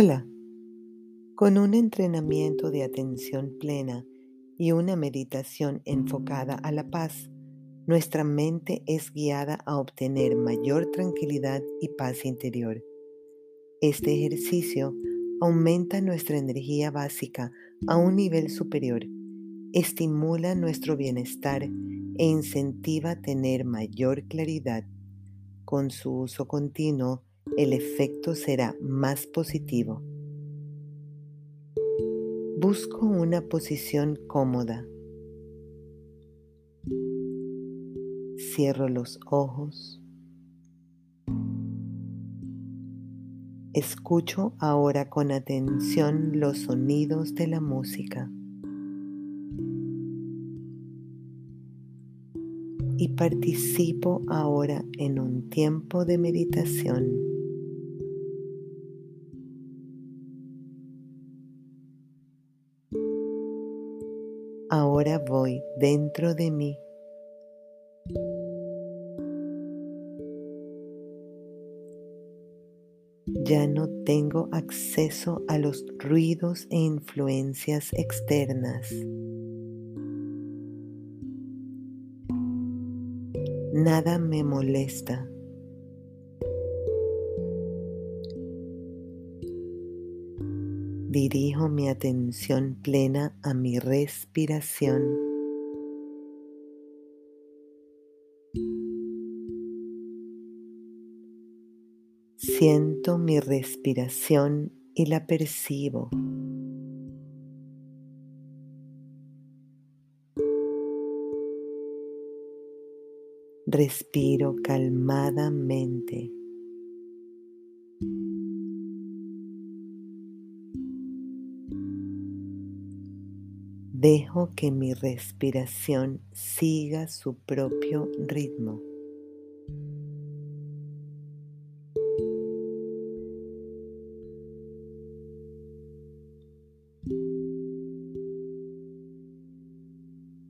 Hola, con un entrenamiento de atención plena y una meditación enfocada a la paz, nuestra mente es guiada a obtener mayor tranquilidad y paz interior. Este ejercicio aumenta nuestra energía básica a un nivel superior, estimula nuestro bienestar e incentiva tener mayor claridad. Con su uso continuo, el efecto será más positivo. Busco una posición cómoda. Cierro los ojos. Escucho ahora con atención los sonidos de la música. Y participo ahora en un tiempo de meditación. Voy dentro de mí. Ya no tengo acceso a los ruidos e influencias externas. Nada me molesta. Dirijo mi atención plena a mi respiración. Siento mi respiración y la percibo. Respiro calmadamente. Dejo que mi respiración siga su propio ritmo.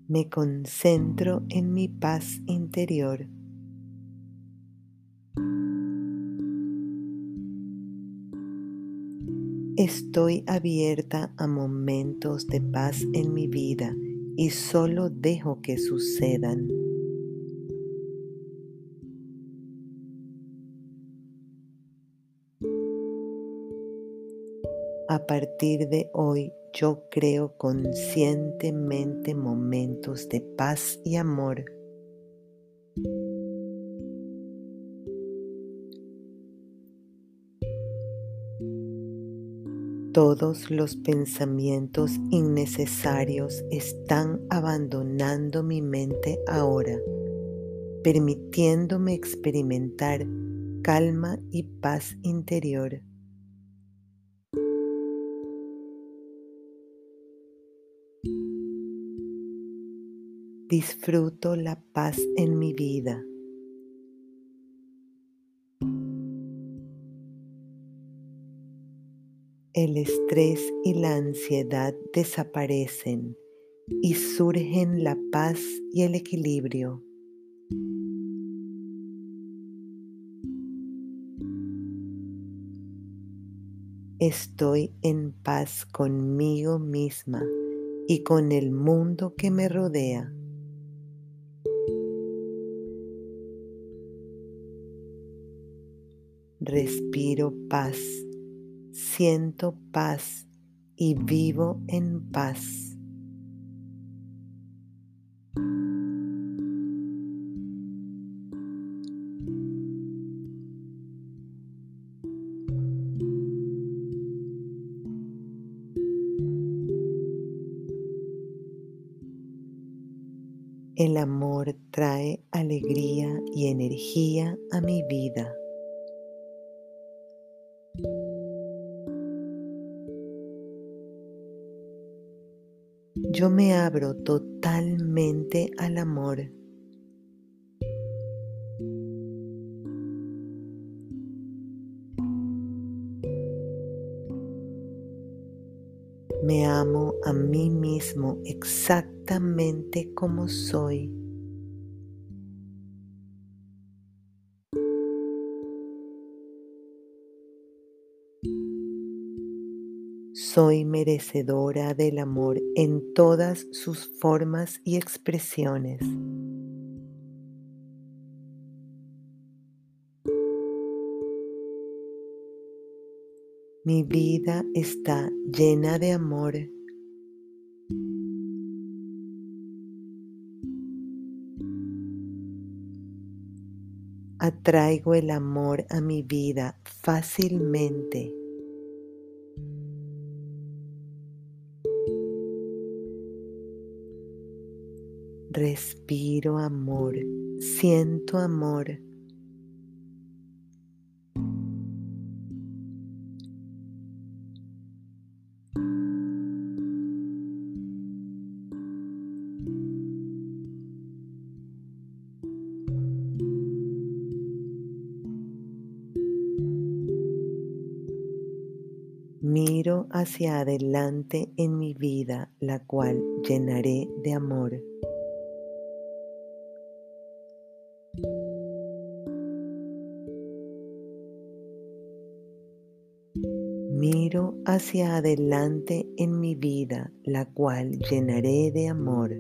Me concentro en mi paz interior. Estoy abierta a momentos de paz en mi vida y solo dejo que sucedan. A partir de hoy yo creo conscientemente momentos de paz y amor Todos los pensamientos innecesarios están abandonando mi mente ahora, permitiéndome experimentar calma y paz interior. Disfruto la paz en mi vida. El estrés y la ansiedad desaparecen y surgen la paz y el equilibrio. Estoy en paz conmigo misma y con el mundo que me rodea. Respiro paz siento paz y vivo en paz. El amor trae alegría y energía a mi vida. Yo me abro totalmente al amor. Me amo a mí mismo exactamente como soy. Soy merecedora del amor en todas sus formas y expresiones. Mi vida está llena de amor. Atraigo el amor a mi vida fácilmente. Respiro amor, siento amor. Miro hacia adelante en mi vida, la cual llenaré de amor. Miro hacia adelante en mi vida, la cual llenaré de amor.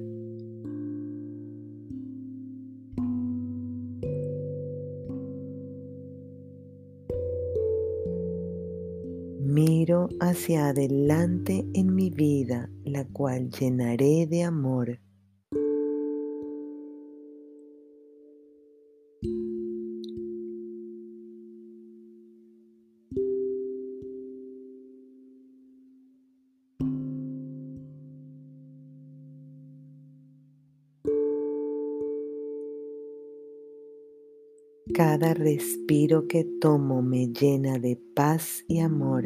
Miro hacia adelante en mi vida, la cual llenaré de amor. Cada respiro que tomo me llena de paz y amor.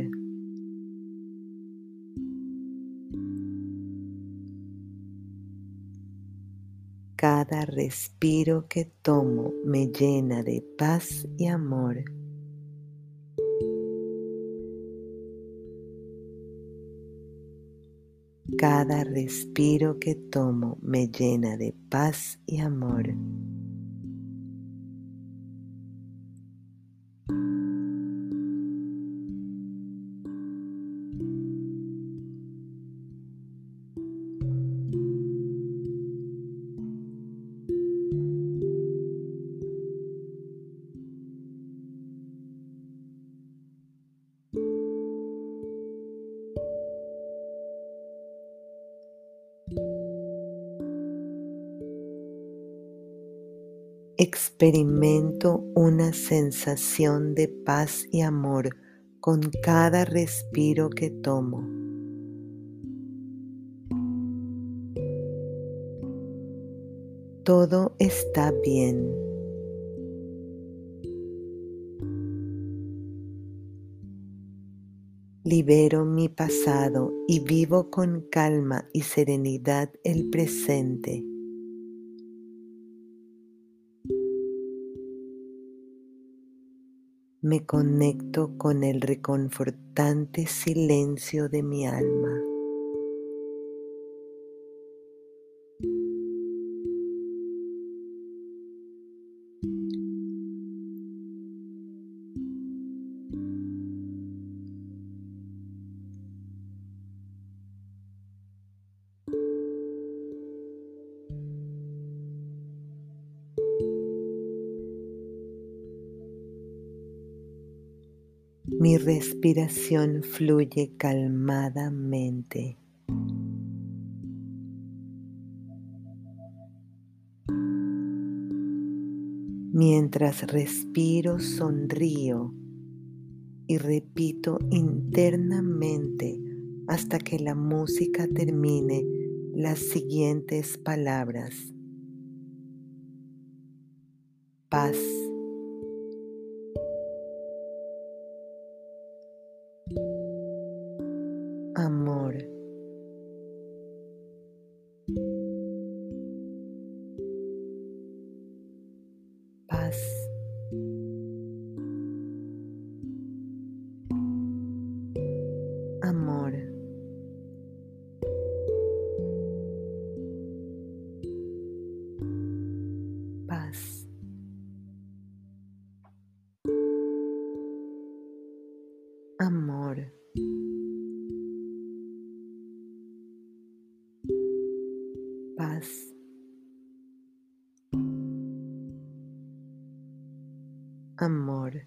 Cada respiro que tomo me llena de paz y amor. Cada respiro que tomo me llena de paz y amor. Experimento una sensación de paz y amor con cada respiro que tomo. Todo está bien. Libero mi pasado y vivo con calma y serenidad el presente. Me conecto con el reconfortante silencio de mi alma. Mi respiración fluye calmadamente. Mientras respiro, sonrío y repito internamente hasta que la música termine las siguientes palabras. Paz. Amor. Amor.